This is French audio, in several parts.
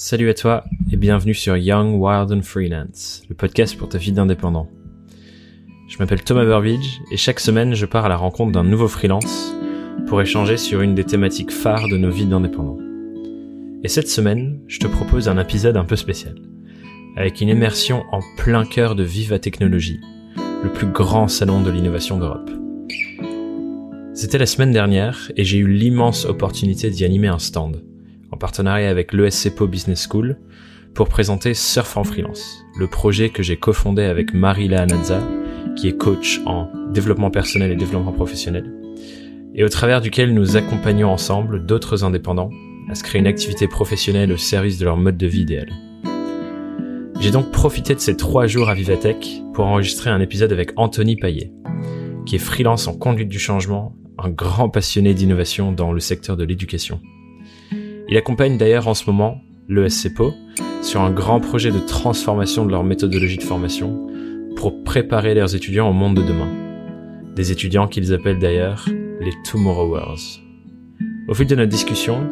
Salut à toi et bienvenue sur Young, Wild and Freelance, le podcast pour ta vie d'indépendant. Je m'appelle Thomas Burbidge et chaque semaine je pars à la rencontre d'un nouveau freelance pour échanger sur une des thématiques phares de nos vies d'indépendants. Et cette semaine, je te propose un épisode un peu spécial, avec une immersion en plein cœur de Viva Technologie, le plus grand salon de l'innovation d'Europe. C'était la semaine dernière et j'ai eu l'immense opportunité d'y animer un stand en partenariat avec l'ESCPO Business School, pour présenter Surf en Freelance, le projet que j'ai cofondé avec Marie Lahanadza, qui est coach en développement personnel et développement professionnel, et au travers duquel nous accompagnons ensemble d'autres indépendants à se créer une activité professionnelle au service de leur mode de vie idéal. J'ai donc profité de ces trois jours à Vivatech pour enregistrer un épisode avec Anthony Paillet, qui est freelance en conduite du changement, un grand passionné d'innovation dans le secteur de l'éducation. Il accompagne d'ailleurs en ce moment le SCPO sur un grand projet de transformation de leur méthodologie de formation pour préparer leurs étudiants au monde de demain. Des étudiants qu'ils appellent d'ailleurs les Tomorrowers. Au fil de notre discussion,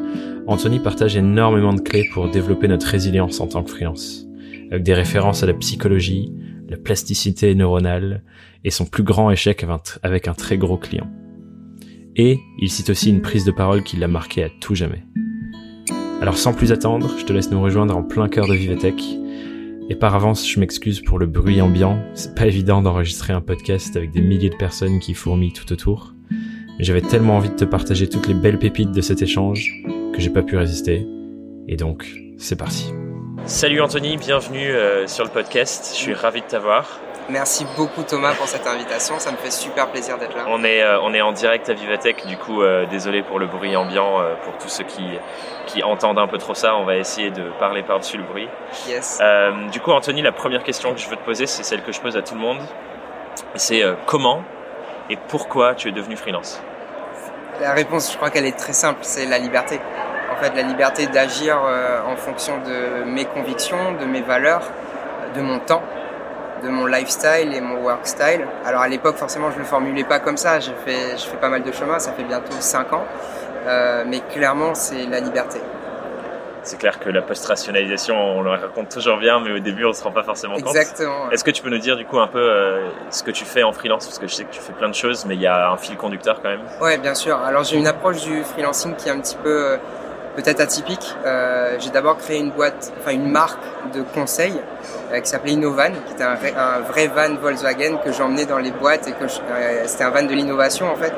Anthony partage énormément de clés pour développer notre résilience en tant que freelance, avec des références à la psychologie, la plasticité neuronale et son plus grand échec avec un très gros client. Et il cite aussi une prise de parole qui l'a marqué à tout jamais. Alors sans plus attendre, je te laisse nous rejoindre en plein cœur de Vivatech. Et par avance, je m'excuse pour le bruit ambiant. C'est pas évident d'enregistrer un podcast avec des milliers de personnes qui fourmillent tout autour. Mais j'avais tellement envie de te partager toutes les belles pépites de cet échange que j'ai pas pu résister. Et donc, c'est parti. Salut Anthony, bienvenue euh, sur le podcast. Je suis ravi de t'avoir. Merci beaucoup Thomas pour cette invitation, ça me fait super plaisir d'être là. On est, euh, on est en direct à Vivatech, du coup euh, désolé pour le bruit ambiant, euh, pour tous ceux qui, qui entendent un peu trop ça, on va essayer de parler par-dessus le bruit. Yes. du coup Anthony, la première question que je veux te poser, c'est celle que je pose à tout le monde. C'est comment et pourquoi tu es devenu freelance? La réponse, je crois qu'elle est très simple, c'est la liberté. En fait, la liberté d'agir en fonction de mes convictions, de mes valeurs, de mon temps de mon lifestyle et mon work style. Alors à l'époque, forcément, je le formulais pas comme ça. J'ai fait, je fais pas mal de chemin, ça fait bientôt 5 ans. Euh, mais clairement, c'est la liberté. C'est clair que la post-rationalisation, on le raconte toujours bien, mais au début, on se rend pas forcément compte. Exactement. Est-ce que tu peux nous dire du coup un peu euh, ce que tu fais en freelance? Parce que je sais que tu fais plein de choses, mais il y a un fil conducteur quand même. Ouais, bien sûr. Alors j'ai une approche du freelancing qui est un petit peu euh, peut-être atypique. Euh, j'ai d'abord créé une boîte, enfin une marque de conseil euh, qui s'appelait Innovan, qui était un, un, vrai van Volkswagen que j'emmenais dans les boîtes et que euh, c'était un van de l'innovation en fait.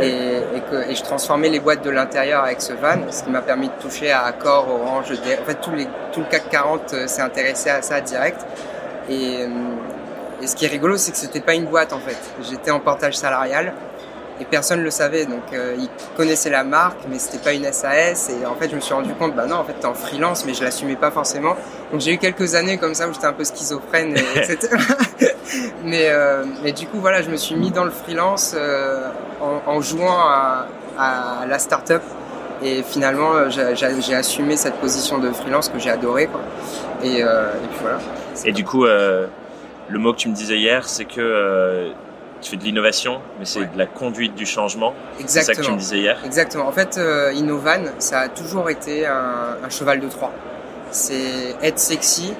Et, et, que et je transformais les boîtes de l'intérieur avec ce van, ce qui m'a permis de toucher à Accor, Orange, en fait les, tout le CAC 40 euh, s'est intéressé à ça direct. Et, et ce qui est rigolo, c'est que c'était pas une boîte en fait. J'étais en portage salarial et personne le savait. Donc euh, ils connaissaient la marque, mais c'était pas une SAS. Et en fait, je me suis rendu compte, bah non, en fait, t'es en freelance, mais je l'assumais pas forcément. Donc j'ai eu quelques années comme ça où j'étais un peu schizophrène, etc. mais euh, mais du coup, voilà, je me suis mis dans le freelance euh, en, en, jouant à, à la start-up. Et finalement, euh, j'ai assumé cette position de freelance que j'ai adoré. Quoi. Et, euh, et puis voilà. Et du coup, euh, le mot que tu me disais hier, c'est que tu fais de l'innovation, mais c'est ouais. de la conduite du changement. Exactement. C'est ça que tu me disais hier. Exactement. En fait, euh, Innovan, ça a toujours été un, un cheval de Troie. C'est être sexy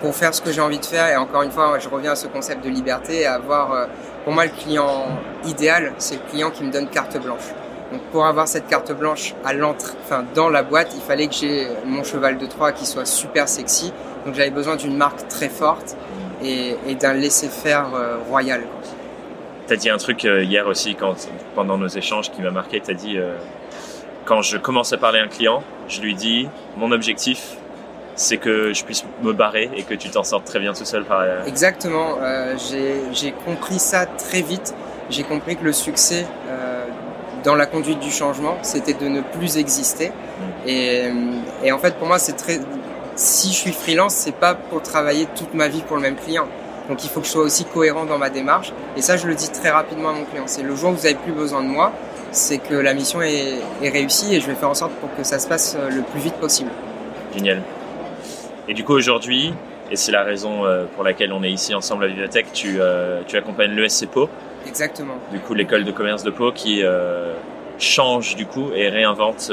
pour faire ce que j'ai envie de faire. Et encore une fois, je reviens à ce concept de liberté et avoir, euh, pour moi, le client idéal, c'est le client qui me donne carte blanche. Donc pour avoir cette carte blanche à l'entrée, enfin dans la boîte, il fallait que j'ai mon cheval de Troie qui soit super sexy. Donc j'avais besoin d'une marque très forte et, et d'un laisser-faire euh, royal. Tu as dit un truc euh, hier aussi quand, pendant nos échanges qui m'a marqué. Tu as dit euh, quand je commence à parler à un client, je lui dis mon objectif c'est que je puisse me barrer et que tu t'en sortes très bien tout seul par Exactement. Euh, j'ai compris ça très vite. J'ai compris que le succès euh, dans la conduite du changement, c'était de ne plus exister. Mmh. Et, et, en fait, pour moi, c'est très. Si je suis freelance, c'est pas pour travailler toute ma vie pour le même client. Donc il faut que je sois aussi cohérent dans ma démarche. Et ça, je le dis très rapidement à mon client. C'est le jour où vous avez plus besoin de moi, c'est que la mission est, est, réussie et je vais faire en sorte pour que ça se passe euh, le plus vite possible. Génial. Et du coup, aujourd'hui, et c'est la raison euh, pour laquelle on est ici ensemble à Vivatech, tu, euh, tu accompagnes l'ESC Pau. Exactement. Du coup, l'école de commerce de Pau qui euh, change du coup et réinvente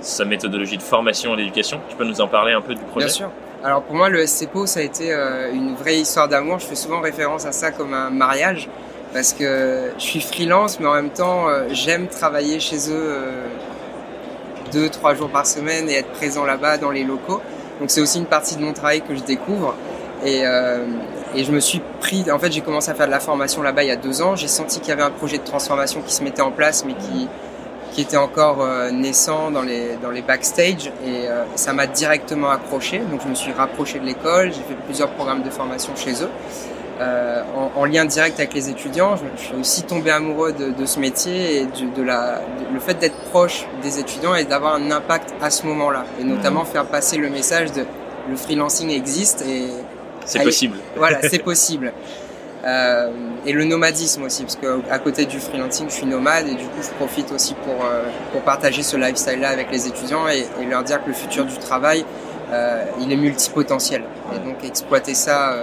sa méthodologie de formation et d'éducation. Tu peux nous en parler un peu du projet? Bien sûr. Alors pour moi, le SCPO, ça a été euh, une vraie histoire d'amour. Je fais souvent référence à ça comme un mariage parce que je suis freelance, mais en même temps, euh, j'aime travailler chez eux euh, deux, trois jours par semaine et être présent là-bas dans les locaux. Donc c'est aussi une partie de mon travail que je découvre. Et, et je me suis pris, en fait, j'ai commencé à faire de la formation là-bas il y a deux ans. J'ai senti qu'il y avait un projet de transformation qui se mettait en place, mais qui qui était encore euh, naissant dans les, dans les backstage et euh, ça m'a directement accroché. Donc je me suis rapproché de l'école, j'ai fait plusieurs programmes de formation chez eux. Euh, en, en, lien direct avec les étudiants, je, je suis aussi tombé amoureux de, de ce métier et de, de la, le fait d'être proche des étudiants et d'avoir un impact à ce moment-là. Et notamment mmh. faire passer le message de le freelancing existe et... C'est possible. Voilà, c'est possible. Euh, et le nomadisme aussi, parce qu'à côté du freelancing, je suis nomade et du coup, je profite aussi pour, euh, partager ce lifestyle-là avec les étudiants et, leur dire que le futur du travail, euh, il est multipotentiel. Et donc, exploiter ça,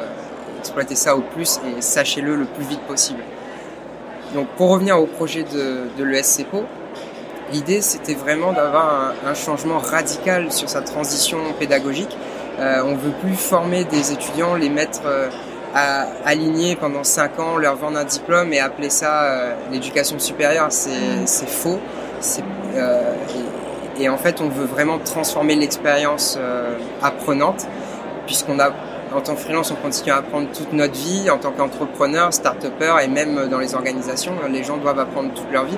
exploiter ça au plus et sachez-le le plus vite possible. Donc, pour revenir au projet de, l'ESCPO, l'idée, c'était vraiment d'avoir un, un, changement radical sur sa transition pédagogique. Euh, on veut plus former des étudiants, les mettre à aligner pendant 5 ans, leur vendre un diplôme et appeler ça euh, l'éducation supérieure, c'est faux. Euh, et, et, en fait, on veut vraiment transformer l'expérience euh, apprenante, puisqu'on a, en tant que freelance, on continue à apprendre toute notre vie, en tant qu'entrepreneur, start-upper et même dans les organisations, les gens doivent apprendre toute leur vie.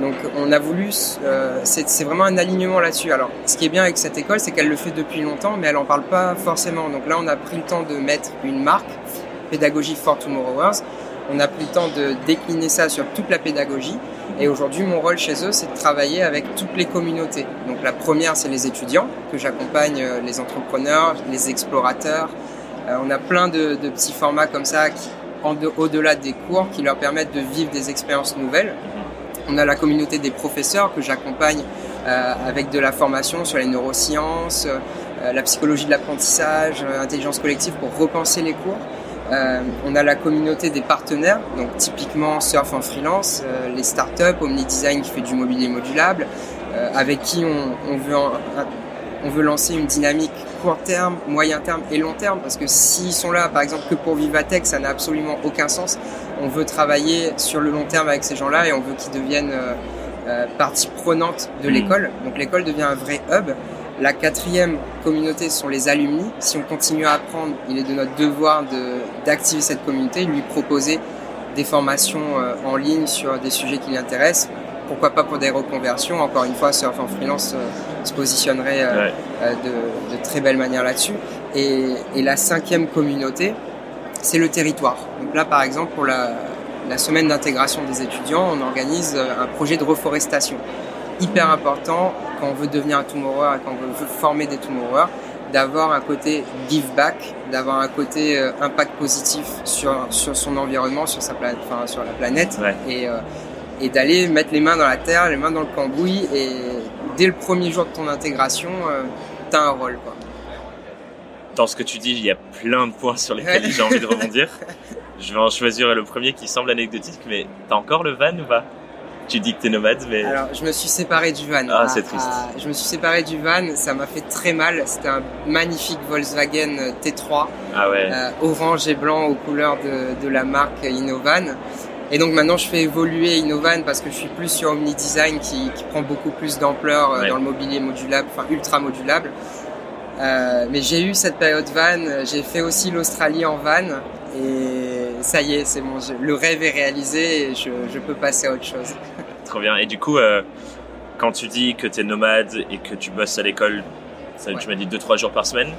Donc on a voulu, euh, c'est vraiment un alignement là-dessus. Alors ce qui est bien avec cette école, c'est qu'elle le fait depuis longtemps, mais elle en parle pas forcément. Donc là, on a pris le temps de mettre une marque pédagogie for Tomorrowers. On a pris le temps de décliner ça sur toute la pédagogie. Et aujourd'hui, mon rôle chez eux, c'est de travailler avec toutes les communautés. Donc la première, c'est les étudiants, que j'accompagne, euh, les entrepreneurs, les explorateurs. Euh, on a plein de, petits formats comme ça, qui, au-delà des cours, qui leur permettent de vivre des expériences nouvelles. On a la communauté des professeurs que j'accompagne euh, avec de la formation sur les neurosciences, la psychologie de l'apprentissage, intelligence collective pour repenser les cours. Euh, on a la communauté des partenaires, donc typiquement Surf en freelance, euh, les startups, Omnidesign qui fait du mobilier modulable, euh, avec qui on, on veut en, on veut lancer une dynamique court terme, moyen terme et long terme, parce que s'ils sont là, par exemple, que pour Vivatech, ça n'a absolument aucun sens. On veut travailler sur le long terme avec ces gens-là et on veut qu'ils deviennent euh, partie prenante de mmh. l'école. Donc l'école devient un vrai hub. La quatrième communauté sont les alumni. Si on continue à apprendre, il est de notre devoir d'activer cette communauté, lui proposer des formations euh, en ligne sur des sujets qui l'intéressent. Pourquoi pas pour des reconversions Encore une fois, Surf en freelance euh, se positionnerait euh, ouais. de, de, très belle manière là-dessus. Et, et, la cinquième communauté, c'est le territoire. Donc là, par exemple, pour la, la semaine d'intégration des étudiants, on organise un projet de reforestation hyper important quand on veut devenir un tomorrower et quand on veut former des tomorrowers, d'avoir un côté give back, d'avoir un côté euh, impact positif sur, sur son environnement, sur, sa planète, enfin, sur la planète, ouais. et, euh, et d'aller mettre les mains dans la terre, les mains dans le cambouis, et dès le premier jour de ton intégration, euh, tu as un rôle. Quoi. Dans ce que tu dis, il y a plein de points sur lesquels j'ai envie de rebondir. Je vais en choisir le premier qui semble anecdotique, mais t'as encore le van ou pas? Tu dis que t'es nomade, mais... Alors, je me suis séparé du van. Ah, c'est triste. À, je me suis séparé du van, ça m'a fait très mal. C'était un magnifique Volkswagen T3. Ah ouais. Euh, orange et blanc aux couleurs de, de la marque Innovan. Et donc maintenant, je fais évoluer Innovan parce que je suis plus sur Omni Design qui, qui prend beaucoup plus d'ampleur euh, ouais. dans le mobilier modulable, enfin ultra modulable. Euh, mais j'ai eu cette période van, j'ai fait aussi l'Australie en van et ça y est, c'est bon, je, le rêve est réalisé et je, je, peux passer à autre chose. Trop bien. Et du coup, euh, quand tu dis que tu es nomade et que tu bosses à l'école, ouais. tu m'as dit 2-3 jours par semaine,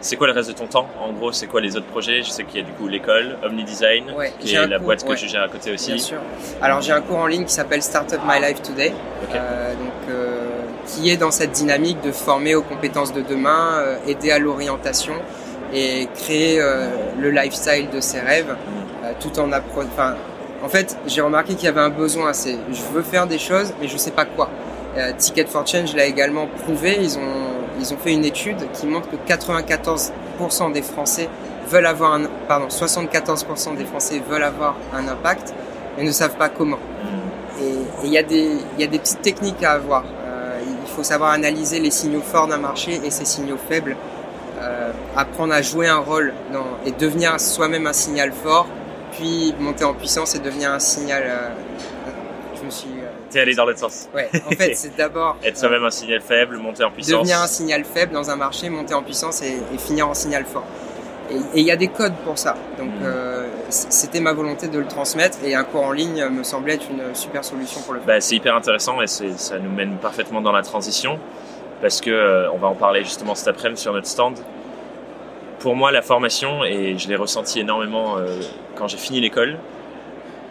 c'est quoi le reste de ton temps En gros, c'est quoi les autres projets? Je sais qu'il y a du coup l'école, Omni Design, ouais, qui est la cours, boîte que ouais. je gère à côté aussi. Bien sûr. Alors j'ai un cours en ligne qui s'appelle Startup My Life Today, okay. euh, donc euh, qui est dans cette dynamique de former aux compétences de demain, euh, aider à l'orientation et créer le lifestyle de ses rêves, euh, tout en apprenant. Enfin, en fait, j'ai remarqué qu'il y avait un besoin. C'est, je veux faire des choses, mais je sais pas quoi. Euh, Ticket for Change l'a également prouvé. Ils ont, ils ont fait une étude qui montre que 94% des Français veulent avoir un, pardon, 74% des Français veulent avoir un impact, mais ne savent pas comment. Et il y a des, il y a des petites techniques à avoir. Euh, il faut savoir analyser les signaux forts d'un marché et ses signaux faibles, euh, apprendre à jouer un rôle dans, et devenir soi-même un signal fort, puis monter en puissance et devenir un signal. Euh, je me suis. Euh, T'es allé dans l'autre sens. Ouais, en fait, c'est d'abord. Être soi-même un signal faible, monter en puissance. Devenir un signal faible dans un marché, monter en puissance et, et finir en signal fort. Et il y a des codes pour ça. Donc, mm. euh, c'était ma volonté de le transmettre et un cours en ligne me semblait être une super solution pour le faire. Bah, c'est hyper intéressant et ça nous mène parfaitement dans la transition parce que euh, on va en parler justement cet après-midi sur notre stand. Pour moi, la formation, et je l'ai ressenti énormément euh, quand j'ai fini l'école,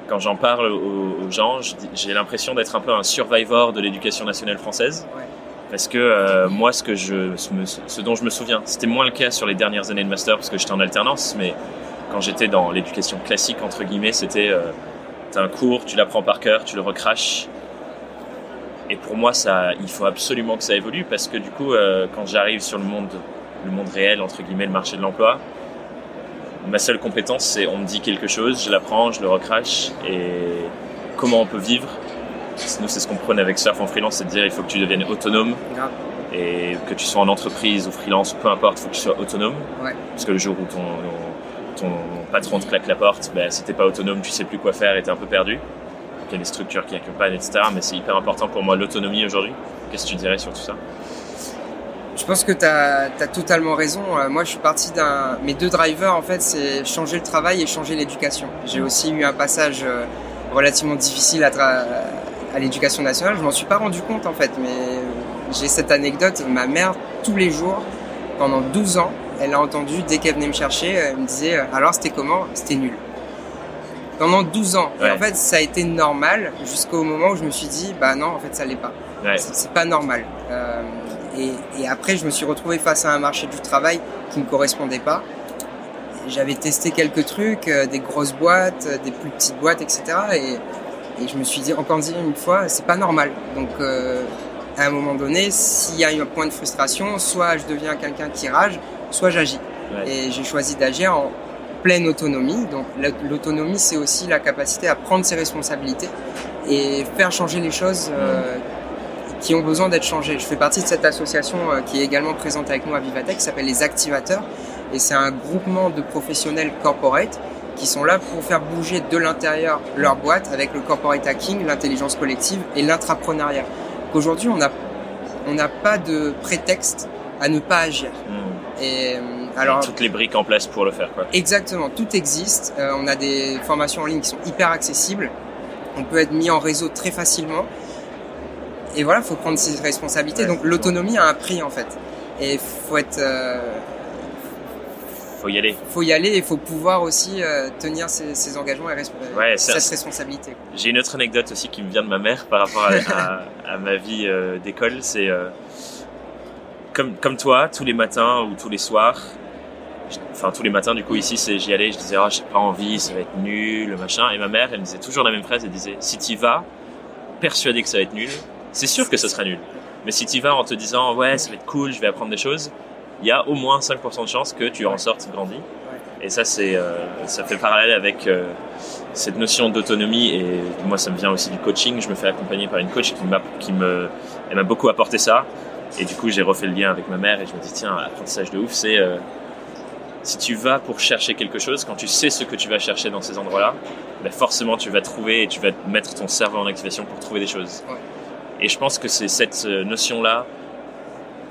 quand j'en parle aux, gens, j'ai l'impression d'être un peu un survivor de l'éducation nationale française. Ouais. Parce que euh, moi, ce, que je, ce dont je me souviens, c'était moins le cas sur les dernières années de master parce que j'étais en alternance, mais quand j'étais dans l'éducation classique, entre guillemets, c'était euh, t'as un cours, tu l'apprends par cœur, tu le recraches. Et pour moi, ça, il faut absolument que ça évolue parce que du coup, euh, quand j'arrive sur le monde, le monde réel, entre guillemets, le marché de l'emploi, ma seule compétence, c'est on me dit quelque chose, je l'apprends, je le recrache et comment on peut vivre nous, c'est ce qu'on prenait avec Surf en freelance, c'est de dire il faut que tu deviennes autonome. Et que tu sois en entreprise ou freelance, peu importe, il faut que tu sois autonome. Parce que le jour où ton, ton patron te claque la porte, ben, si t'es pas autonome, tu sais plus quoi faire et t'es un peu perdu. il y a des structures qui accompagnent, etc. Mais c'est hyper important pour moi l'autonomie aujourd'hui. Qu'est-ce que tu dirais sur tout ça? Je pense que tu as, totalement raison. Euh, moi, je suis parti d'un. Mes deux drivers, en fait, c'est changer le travail et changer l'éducation. J'ai aussi eu un passage euh, relativement difficile à, à l'éducation nationale, je m'en suis pas rendu compte en fait, mais j'ai cette anecdote. Ma mère, tous les jours, pendant 12 ans, elle a entendu, dès qu'elle venait me chercher, elle me disait Alors c'était comment? C'était nul. Pendant 12 ans. Et en fait, ça a été normal jusqu'au moment où je me suis dit Bah non, en fait, ça l'est pas. C'est pas normal. Euh, et, et, après, je me suis retrouvé face à un marché du travail qui ne correspondait pas. J'avais testé quelques trucs, euh, des grosses boîtes, des plus petites boîtes, etc. Et et je me suis dit, encore dit une fois, c'est pas normal. Donc, euh, à un moment donné, s'il y a un point de frustration, soit je deviens quelqu'un qui rage, soit j'agis. Et j'ai choisi d'agir en pleine autonomie. Donc, l'autonomie, c'est aussi la capacité à prendre ses responsabilités et faire changer les choses euh, qui ont besoin d'être changées. Je fais partie de cette association euh, qui est également présente avec nous à Vivatech, qui s'appelle les Activateurs. Et c'est un groupement de professionnels corporate qui sont là pour faire bouger de l'intérieur leur boîte avec le corporate hacking, l'intelligence collective et l'intrapreneuriat. Aujourd'hui, on n'a on n'a pas de prétexte à ne pas agir. Hmm. Et euh, alors toutes les briques en place pour le faire quoi. Exactement, tout existe. Euh, on a des formations en ligne qui sont hyper accessibles. On peut être mis en réseau très facilement. Et voilà, faut prendre ses responsabilités. Donc l'autonomie a un prix en fait. Et faut être euh, faut y aller. Faut y aller et faut pouvoir aussi euh, tenir ses, engagements et ouais, cette responsabilité. J'ai une autre anecdote aussi qui me vient de ma mère par rapport à, ma vie euh, d'école. C'est euh, comme, comme toi, tous les matins ou tous les soirs, enfin tous les matins du coup ici j'y allais je disais oh j'ai pas envie ça va être nul machin et ma mère elle me disait toujours la même phrase elle disait si tu vas persuadé que ça va être nul c'est sûr que ce sera nul mais si tu vas en te disant ouais ça va être cool je vais apprendre des choses il y a au moins 5% de chances que tu en sortes grandi. Et ça, c'est, euh, ça fait parallèle avec euh, cette notion d'autonomie. Et moi, ça me vient aussi du coaching. Je me fais accompagner par une coach qui m'a, qui m'a beaucoup apporté ça. Et du coup, j'ai refait le lien avec ma mère et je me dis, tiens, apprentissage de ouf, c'est euh, si tu vas pour chercher quelque chose, quand tu sais ce que tu vas chercher dans ces endroits-là, ben forcément, tu vas trouver et tu vas mettre ton cerveau en activation pour trouver des choses. Et je pense que c'est cette notion-là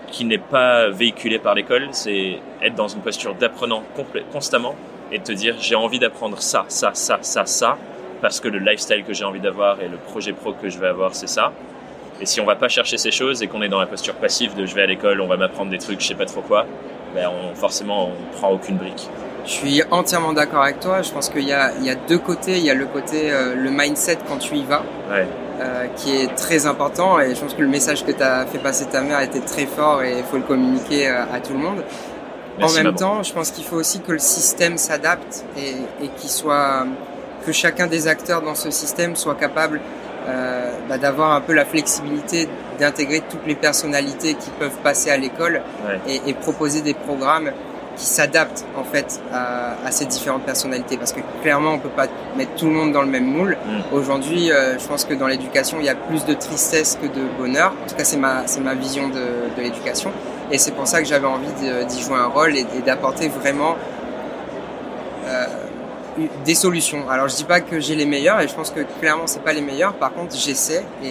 qui n'est pas véhiculé par l'école, c'est être dans une posture d'apprenant constamment et te dire j'ai envie d'apprendre ça, ça, ça, ça, ça, parce que le lifestyle que j'ai envie d'avoir et le projet pro que je vais avoir, c'est ça. Et si on va pas chercher ces choses et qu'on est dans la posture passive de je vais à l'école, on va m'apprendre des trucs, je sais pas trop quoi, ben on, forcément on prend aucune brique. Je suis entièrement d'accord avec toi. Je pense qu'il y a, il y a deux côtés. Il y a le côté, euh, le mindset quand tu y vas. Ouais. Euh, qui est très important. Et je pense que le message que tu as fait passer ta mère était très fort et il faut le communiquer euh, à tout le monde. en même temps, je pense qu'il faut aussi que le système s'adapte et, et qu'il soit que chacun des acteurs dans ce système soit capable euh, bah, d'avoir un peu la flexibilité d'intégrer toutes les personnalités qui peuvent passer à l'école et, et, proposer des programmes qui s'adapte en fait à, à, ces différentes personnalités parce que clairement on peut pas mettre tout le monde dans le même moule. Mm. Aujourd'hui, euh, je pense que dans l'éducation il y a plus de tristesse que de bonheur. En tout cas, c'est ma c'est ma vision de, de l'éducation et c'est pour ça que j'avais envie d'y jouer un rôle et, et d'apporter vraiment euh, des solutions. Alors je dis pas que j'ai les meilleurs et je pense que clairement c'est pas les meilleurs. Par contre, j'essaie et,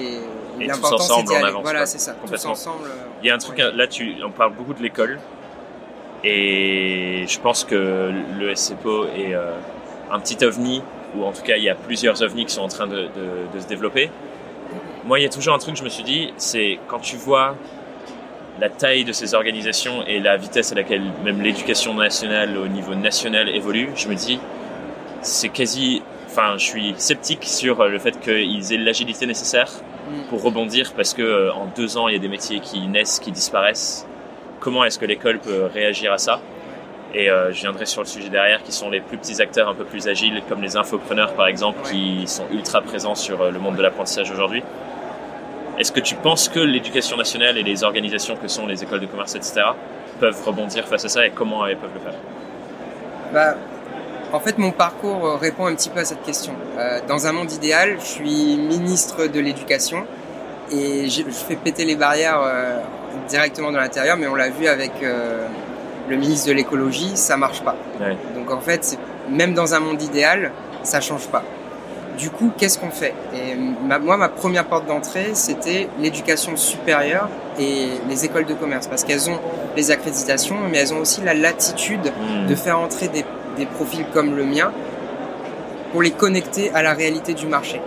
et Et tous l'important c'est ensemble, on avance, Voilà, c'est ça. Tous Complètement. ensemble. euh, Il y a un truc, ouais. là, tu, on parle beaucoup de l'école. Et je pense que le SCPO est euh, un petit ovni, ou en tout cas, il y a plusieurs ovnis qui sont en train de, se développer. Moi, il y a toujours un truc que je me suis dit, c'est quand tu vois la taille de ces organisations et la vitesse à laquelle même l'éducation nationale au niveau national évolue, je me dis, c'est quasi, enfin, je suis sceptique sur le fait qu'ils aient l'agilité nécessaire pour rebondir parce que euh, en deux ans il y a des métiers qui naissent, qui disparaissent. Comment est-ce que l'école peut réagir à ça Et euh, je viendrai sur le sujet derrière, qui sont les plus petits acteurs un peu plus agiles, comme les infopreneurs par exemple, Ouais. qui sont ultra présents sur euh, le monde de l'apprentissage aujourd'hui. Est-ce que tu penses que l'éducation nationale et les organisations que sont les écoles de commerce, etc., peuvent rebondir face à ça et comment elles peuvent le faire? Bah, en fait, mon parcours euh, répond un petit peu à cette question. Euh, dans un monde idéal, je suis ministre de l'éducation et je, je fais péter les barrières euh, directement dans l'intérieur, mais on l'a vu avec euh, le ministre de l'écologie, ça marche pas. Ouais. Donc en fait, même dans un monde idéal, ça change pas. Du coup, qu'est-ce qu'on fait? Et ma- moi, ma première porte d'entrée, c'était l'éducation supérieure et les écoles de commerce, parce qu'elles ont les accréditations, mais elles ont aussi la latitude Hmm. de faire entrer des, des profils comme le mien pour les connecter à la réalité du marché.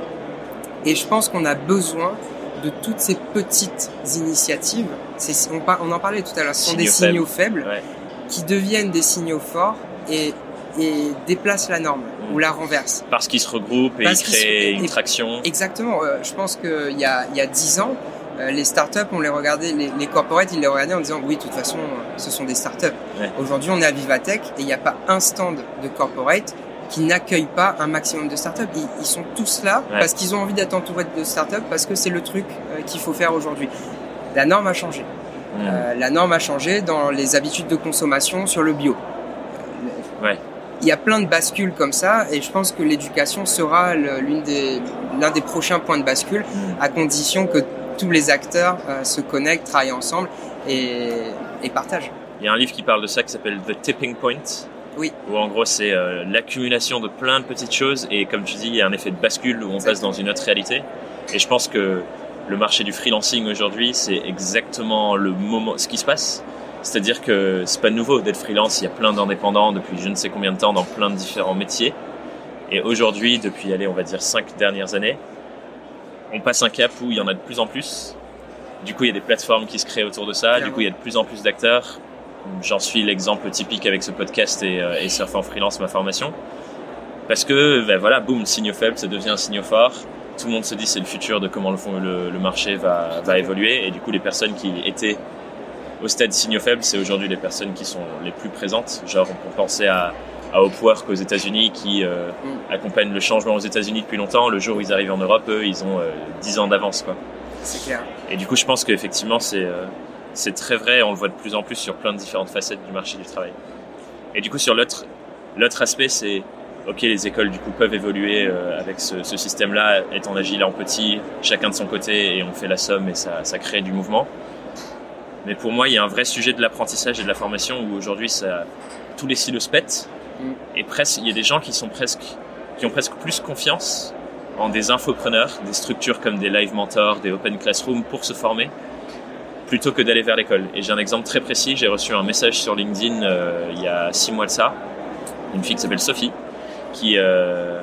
Et je pense qu'on a besoin de toutes ces petites initiatives. On, par- on en parlait tout à l'heure. Ce sont des Signaux faibles Ouais. qui deviennent des signaux forts et, et déplacent la norme ou la renversent. Parce qu'ils se regroupent et Parce ils se- créent et- une traction. Exactement. euh, je pense qu'il y a, il y a 10 ans, euh, les startups, on les regardait, les, les corporates, ils les regardaient en disant oui, de toute façon, ce sont des startups. Ouais. Aujourd'hui, on est à Vivatech et il n'y a pas un stand de corporate qui n'accueille pas un maximum de startups. Ils, ils sont tous là Ouais. parce qu'ils ont envie d'être entourés de startups parce que c'est le truc euh, qu'il faut faire aujourd'hui. La norme a changé. Hmm. Euh, la norme a changé dans les habitudes de consommation sur le bio. Ouais. Il y a plein de bascules comme ça et je pense que l'éducation sera l'une des l'un des prochains points de bascule Hmm. à condition que tous les acteurs euh, se connectent, travaillent ensemble et, et partagent. Il y a un livre qui parle de ça qui s'appelle The Tipping Point. Oui. Où en gros c'est euh, l'accumulation de plein de petites choses et comme tu dis il y a un effet de bascule où on passe dans une autre réalité. Et je pense que le marché du freelancing aujourd'hui c'est exactement le moment, ce qui se passe. C'est-à-dire que c'est pas nouveau d'être freelance, il y a plein d'indépendants depuis je ne sais combien de temps dans plein de différents métiers. Et aujourd'hui, depuis allez, on va dire cinq dernières années, on passe un cap où il y en a de plus en plus. Du coup, il y a des plateformes qui se créent autour de ça. Du coup, il y a de plus en plus d'acteurs. J'en suis l'exemple typique avec ce podcast et, euh, et Surf en freelance, ma formation. Parce que, ben voilà, boum, signe faible, ça devient un signe fort. Tout le monde se dit c'est le futur de comment le, fond- le, le marché va, va évoluer. Et du coup, les personnes qui étaient au stade signe faible, c'est aujourd'hui les personnes qui sont les plus présentes. Genre, on peut penser à, à Upwork aux États-Unis qui euh, Mm. accompagnent le changement aux États-Unis depuis longtemps. Le jour où ils arrivent en Europe, eux, ils ont euh, 10 ans d'avance, quoi. C'est clair. Et du coup, je pense qu'effectivement, c'est euh, c'est très vrai. On le voit de plus en plus sur plein de différentes facettes du marché du travail. Et du coup, sur l'autre l'autre aspect, c'est ok, les écoles du coup peuvent évoluer euh, avec ce, ce système-là, étant agile en petit, chacun de son côté, et on fait la somme et ça, ça crée du mouvement. Mais pour moi, il y a un vrai sujet de l'apprentissage et de la formation où aujourd'hui, ça tous les silos pètent. Mm. Et presque, il y a des gens qui sont presque qui ont presque plus confiance en des infopreneurs, des structures comme des live mentors, des open classroom pour se former, plutôt que d'aller vers l'école. Et j'ai un exemple très précis, j'ai reçu un message sur LinkedIn euh, il y a six mois de ça, une fille qui s'appelle Sophie, qui euh,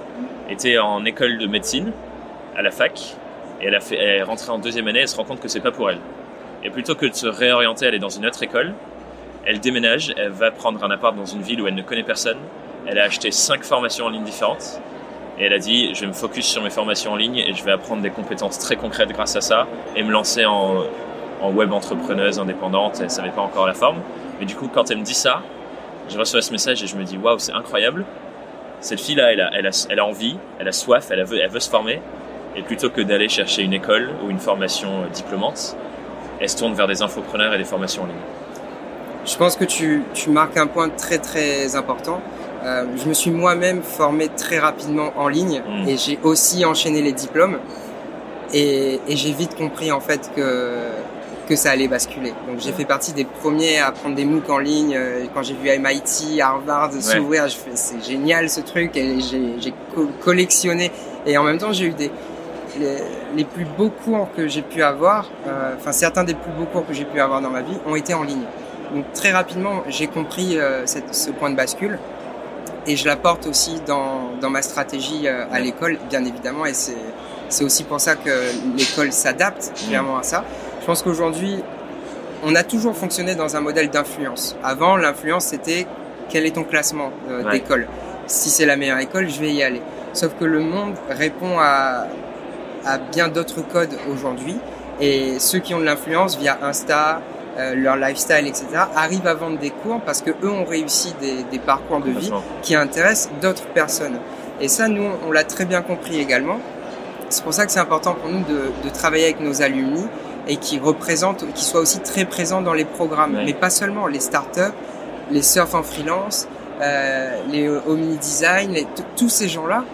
était en école de médecine à la fac, et elle, a fait, elle est rentrée en deuxième année, elle se rend compte que c'est pas pour elle. Et plutôt que de se réorienter, aller dans une autre école, elle déménage, elle va prendre un appart dans une ville où elle ne connaît personne, elle a acheté cinq formations en ligne différentes, et elle a dit, je vais me focus sur mes formations en ligne et je vais apprendre des compétences très concrètes grâce à ça et me lancer en, en web entrepreneuse indépendante. Elle savait pas encore la forme. Mais du coup, quand elle me dit ça, je reçois ce message et je me dis, waouh, c'est incroyable. Cette fille-là, elle a, elle, a, elle a envie, elle a soif, elle, a, elle veut se former. Et plutôt que d'aller chercher une école ou une formation euh, diplômante, elle se tourne vers des infopreneurs et des formations en ligne. Je pense que tu, tu marques un point très très important. Euh, je me suis moi-même formé très rapidement en ligne Mm. et j'ai aussi enchaîné les diplômes et, et j'ai vite compris en fait que que ça allait basculer. Donc j'ai fait partie des premiers à prendre des MOOC en ligne. Euh, Quand j'ai vu MIT, Harvard s'ouvrir, je fais c'est génial ce truc et j'ai j'ai co- collectionné et en même temps j'ai eu des les, les plus beaux cours que j'ai pu avoir, euh, enfin certains des plus beaux cours que j'ai pu avoir dans ma vie ont été en ligne. Donc très rapidement, j'ai compris euh, cette, ce point de bascule et je l'apporte aussi dans, dans ma stratégie euh, à l'école, bien évidemment, et c'est c'est aussi pour ça que l'école s'adapte clairement à ça. Je pense qu'aujourd'hui, on a toujours fonctionné dans un modèle d'influence. Avant, l'influence c'était quel est ton classement euh, Ouais. d'école. Si c'est la meilleure école, je vais y aller. Sauf que le monde répond à, à bien d'autres codes aujourd'hui. Et ceux qui ont de l'influence via Insta, euh, leur lifestyle, etc., arrivent à vendre des cours parce que eux ont réussi des, des parcours de vie qui intéressent d'autres personnes. Et ça, nous, on l'a très bien compris également. C'est pour ça que c'est important pour nous de, de travailler avec nos alumni et qui représentent, qui soient aussi très présents dans les programmes, Ouais. mais pas seulement les startups, les surf en freelance, euh, les omni design, les- tous ces gens-là,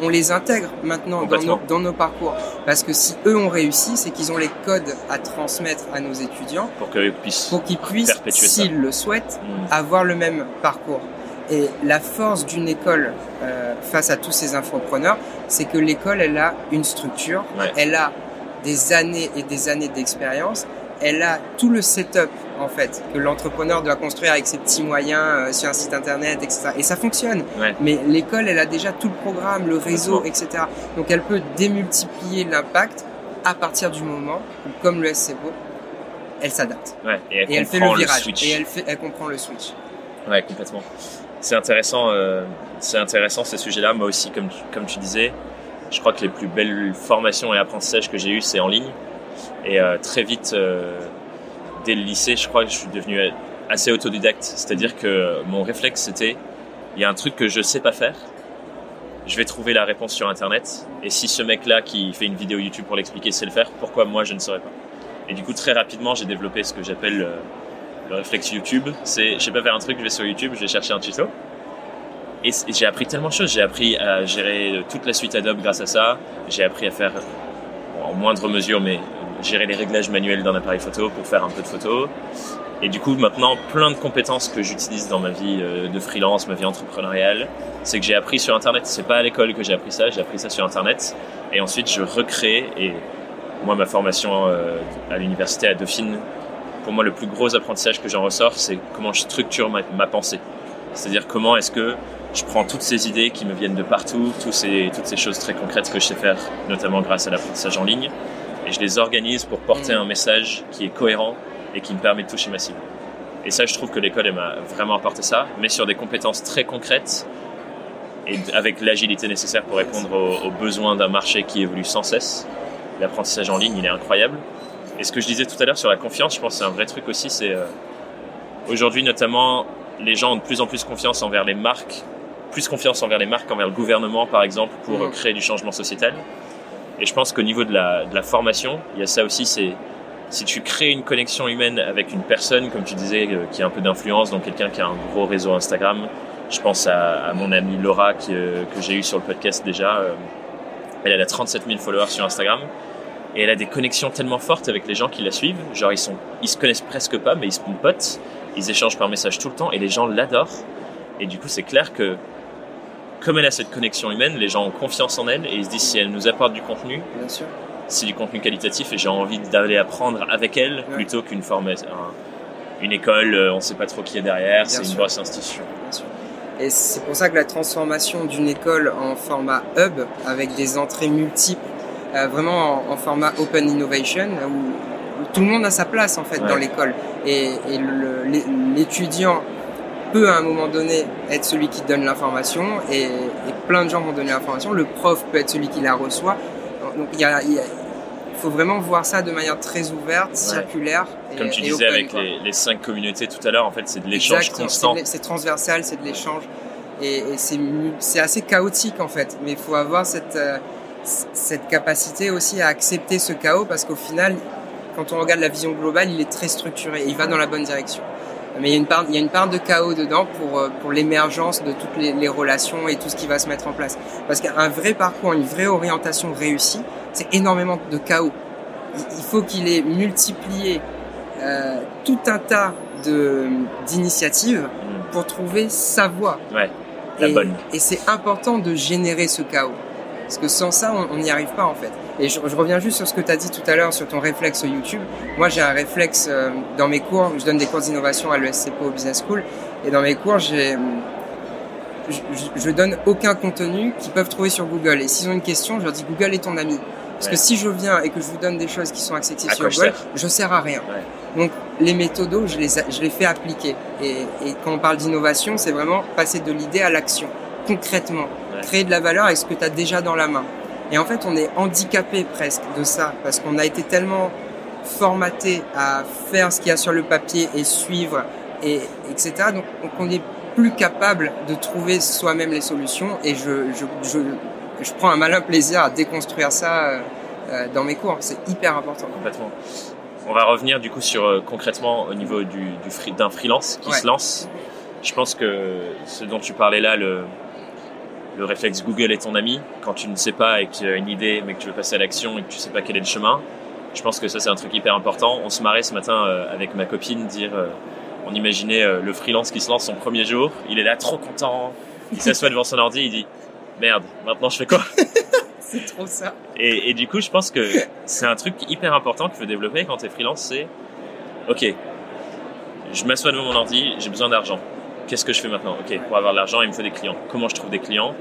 on les intègre maintenant dans nos, dans nos parcours. Parce que si eux ont réussi, c'est qu'ils ont les codes à transmettre à nos étudiants Pour qu'ils puissent. pour qu'ils puissent, Perpétuer ça. s'ils le souhaitent, Mm. avoir le même parcours. Et la force d'une école euh, face à tous ces infopreneurs, c'est que l'école, elle a une structure, Ouais. elle a des années et des années d'expérience, elle a tout le setup en fait que l'entrepreneur doit construire avec ses petits moyens euh, sur un site internet, etc. Et ça fonctionne. Ouais. Mais l'école, elle a déjà tout le programme, le réseau, etc. Donc elle peut démultiplier l'impact à partir du moment où, comme le SCBO, elle s'adapte. Ouais. Et elle Et elle fait le virage. switch. et elle, fait, elle comprend le switch. Ouais, complètement. C'est intéressant, euh, c'est intéressant ces sujets-là. Moi aussi, comme tu, comme tu disais, je crois que les plus belles formations et apprentissages que j'ai eu, c'est en ligne. Et euh, très vite, euh, dès le lycée, je crois que je suis devenu assez autodidacte. C'est-à-dire que mon réflexe, c'était, il y a un truc que je sais pas faire, je vais trouver la réponse sur Internet. Et si ce mec-là qui fait une vidéo YouTube pour l'expliquer sait le faire, pourquoi moi je ne saurais pas? Et du coup, très rapidement, j'ai développé ce que j'appelle euh, le réflexe YouTube. C'est, je sais pas faire un truc, je vais sur YouTube, je vais chercher un tuto. Et j'ai appris tellement de choses. J'ai appris à gérer euh, toute la suite Adobe grâce à ça. J'ai appris à faire, en moindre mesure, mais gérer les réglages manuels d'un appareil photo pour faire un peu de photo. Et du coup, maintenant, plein de compétences que j'utilise dans ma vie euh, de freelance, ma vie entrepreneuriale, c'est que j'ai appris sur Internet. C'est pas à l'école que j'ai appris ça, j'ai appris ça sur Internet. Et ensuite, je recrée. Et moi, ma formation euh, à l'université à Dauphine, pour moi, le plus gros apprentissage que j'en ressors, c'est comment je structure ma pensée. C'est-à-dire comment est-ce que je prends toutes ces idées qui me viennent de partout, tous ces, toutes ces choses très concrètes que je sais faire, notamment grâce à l'apprentissage en ligne, et je les organise pour porter Mm. un message qui est cohérent et qui me permet de toucher ma cible. Et ça, je trouve que l'école elle m'a vraiment apporté ça, mais sur des compétences très concrètes et avec l'agilité nécessaire pour répondre aux, aux besoins d'un marché qui évolue sans cesse. L'apprentissage en ligne, il est incroyable. Et ce que je disais tout à l'heure sur la confiance, je pense que c'est un vrai truc aussi, c'est euh, aujourd'hui notamment, les gens ont de plus en plus confiance envers les marques, plus confiance envers les marques qu'envers le gouvernement, par exemple, pour euh, créer du changement sociétal. Et je pense qu'au niveau de la, de la formation, il y a ça aussi, c'est si tu crées une connexion humaine avec une personne, comme tu disais, euh, qui a un peu d'influence, donc quelqu'un qui a un gros réseau Instagram, je pense à, à mon amie Laura qui, euh, que j'ai eu sur le podcast déjà. euh, elle, a 37 000 followers sur Instagram et elle a des connexions tellement fortes avec les gens qui la suivent. Genre ils sont, ils se connaissent presque pas, mais ils se potes. Ils échangent par message tout le temps et les gens l'adorent. Et du coup, c'est clair que comme elle a cette connexion humaine, les gens ont confiance en elle et ils se disent si elle nous apporte du contenu, Bien sûr. c'est du contenu qualitatif et j'ai envie d'aller apprendre avec elle Ouais. plutôt qu'une formation, un- une école, euh, on sait pas trop qui est derrière, c'est une grosse institution. Bien sûr. Et c'est pour ça que la transformation d'une école en format hub, avec des entrées multiples, euh, vraiment en, en format open innovation, où, tout le monde a sa place en fait Ouais. dans l'école. Et, et le- l'é- l'étudiant peut à un moment donné être celui qui donne l'information, et, et plein de gens vont donner l'information. Le prof peut être celui qui la reçoit. Donc il y a, il y a- faut vraiment voir ça de manière très ouverte, circulaire. Et, Comme tu et disais open, avec les, les cinq communautés tout à l'heure, en fait, c'est de l'échange constant. c'est transversal, c'est de l'échange. Et, et c'est assez chaotique en fait. Mais il faut avoir cette, euh, cette capacité aussi à accepter ce chaos parce qu'au final, quand on regarde la vision globale, il est très structuré et il va dans la bonne direction. Mais il y a une part, il y a une part de chaos dedans pour euh, pour l'émergence de toutes les, les, relations et tout ce qui va se mettre en place. Parce qu'un vrai parcours, une vraie orientation réussie, c'est énormément de chaos. Il faut qu'il ait multiplié euh, tout un tas de d'initiatives pour trouver sa voie. Ouais, la et, bonne. Et c'est important de générer ce chaos. Parce que sans ça, on n'y arrive pas en fait. Et je, je, reviens juste sur ce que tu as dit tout à l'heure sur ton réflexe YouTube. Moi, j'ai un réflexe euh, dans mes cours. Je donne des cours d'innovation à l'ESCPO Business School. Et dans mes cours, j'ai, je, je, donne aucun contenu qu'ils peuvent trouver sur Google. Et s'ils ont une question, je leur dis Google est ton ami. Parce ouais. que si je viens et que je vous donne des choses qui sont accessibles à sur Google, je sers à rien. Ouais. Donc les méthodos, je les, je les fais appliquer. Et, et quand on parle d'innovation, c'est vraiment passer de l'idée à l'action, concrètement. Ouais. Créer de la valeur avec ce que tu as déjà dans la main. Et en fait, on est handicapé presque de ça, parce qu'on a été tellement formaté à faire ce qu'il y a sur le papier et suivre, et, etc. Donc on est plus capable de trouver soi-même les solutions. Et je, je, je, je, prends un malin plaisir à déconstruire ça euh, dans mes cours. C'est hyper important. Complètement. On va revenir du coup sur euh, concrètement au niveau du, du free, d'un freelance qui Ouais. se lance. Je pense que ce dont tu parlais là, le, le réflexe Google est ton ami, quand tu ne sais pas et que tu as une idée mais que tu veux passer à l'action et que tu sais pas quel est le chemin, je pense que ça c'est un truc hyper important. On se marrait ce matin euh, avec ma copine dire, euh, on imaginait euh, le freelance qui se lance son premier jour, il est là trop content, il s'assoit devant son ordi, il dit merde, maintenant je fais quoi? C'est trop ça. et, et, du coup, je pense que c'est un truc hyper important qu'il faut développer quand tu es freelance, c'est ok, je m'assois devant mon ordi, j'ai besoin d'argent. Qu'est-ce que je fais maintenant Ok, pour avoir de l'argent, il me faut des clients. Comment je trouve des clients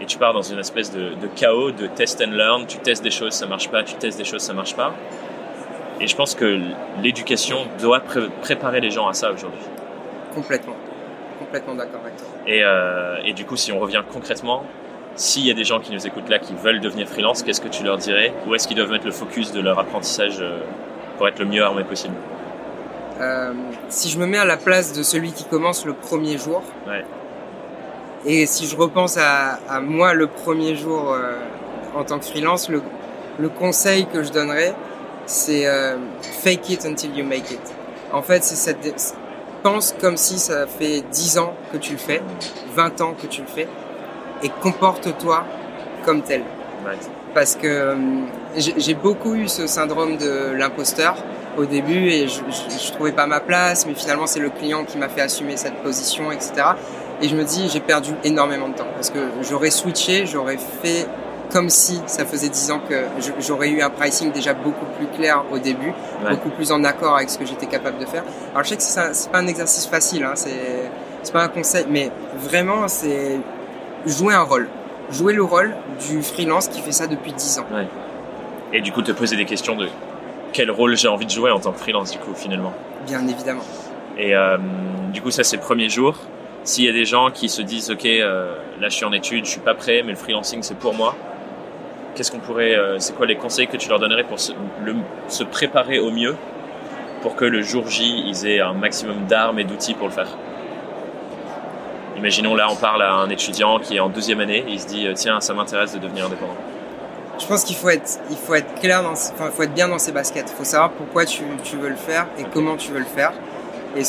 Et tu pars dans une espèce de, de, chaos, de test and learn. Tu testes des choses, ça marche pas. Tu testes des choses, ça marche pas. Et je pense que l'éducation doit pré préparer les gens à ça aujourd'hui. Complètement, complètement d'accord avec toi. Et, euh, et du coup, si on revient concrètement, s'il y a des gens qui nous écoutent là qui veulent devenir freelance, qu'est-ce que tu leur dirais? Où est-ce qu'ils doivent mettre le focus de leur apprentissage euh, pour être le mieux armé possible? Euh, si je me mets à la place de celui qui commence le premier jour, ouais. et si je repense à, à moi le premier jour euh, en tant que freelance, le, le, conseil que je donnerais, c'est euh, fake it until you make it. En fait, c'est cette pense comme si ça fait 10 ans que tu le fais, 20 ans que tu le fais, et comporte-toi comme tel. Ouais. Parce que j'ai beaucoup eu ce syndrome de l'imposteur au début et je, je, je, trouvais pas ma place, mais finalement c'est le client qui m'a fait assumer cette position, etc. Et je me dis j'ai perdu énormément de temps parce que j'aurais switché, j'aurais fait comme si ça faisait 10 ans que j'aurais eu un pricing déjà beaucoup plus clair au début, ouais. beaucoup plus en accord avec ce que j'étais capable de faire. Alors je sais que c'est pas un exercice facile, hein, c'est pas un conseil, mais vraiment c'est jouer un rôle, jouer le rôle du freelance qui fait ça depuis 10 ans. Ouais. Et du coup te poser des questions de quel rôle j'ai envie de jouer en tant que freelance du coup finalement. Bien évidemment. Et euh, du coup ça c'est le premier jour. S'il y a des gens qui se disent ok euh, là je suis en études, je suis pas prêt, mais le freelancing c'est pour moi. Qu'est-ce qu'on pourrait, euh, c'est quoi les conseils que tu leur donnerais pour se, le, se, préparer au mieux pour que le jour J ils aient un maximum d'armes et d'outils pour le faire? Imaginons là on parle à un étudiant qui est en deuxième année, et il se dit tiens ça m'intéresse de devenir indépendant je pense qu'il faut être, il faut être clair, dans, enfin, il faut être bien dans ses baskets. Il faut savoir pourquoi tu, tu, veux le faire et comment tu veux le faire. Et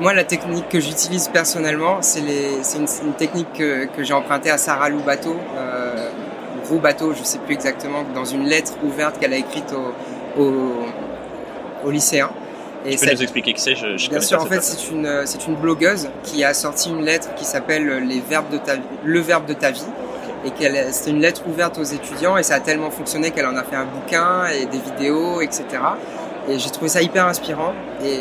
moi, la technique que j'utilise personnellement, c'est une, une, technique que, que j'ai empruntée à Sarah Lou Bateau, euh, Gros Bateau, je sais plus exactement, dans une lettre ouverte qu'elle a écrite aux au, au lycéens. Et tu peux nous expliquer qui c'est je, je Bien sûr, en fait, c'est une, c'est une blogueuse qui a sorti une lettre qui s'appelle les verbes de ta, le verbe de ta vie et qu'elle c'était une lettre ouverte aux étudiants et ça a tellement fonctionné qu'elle en a fait un bouquin et des vidéos etc et j'ai trouvé ça hyper inspirant et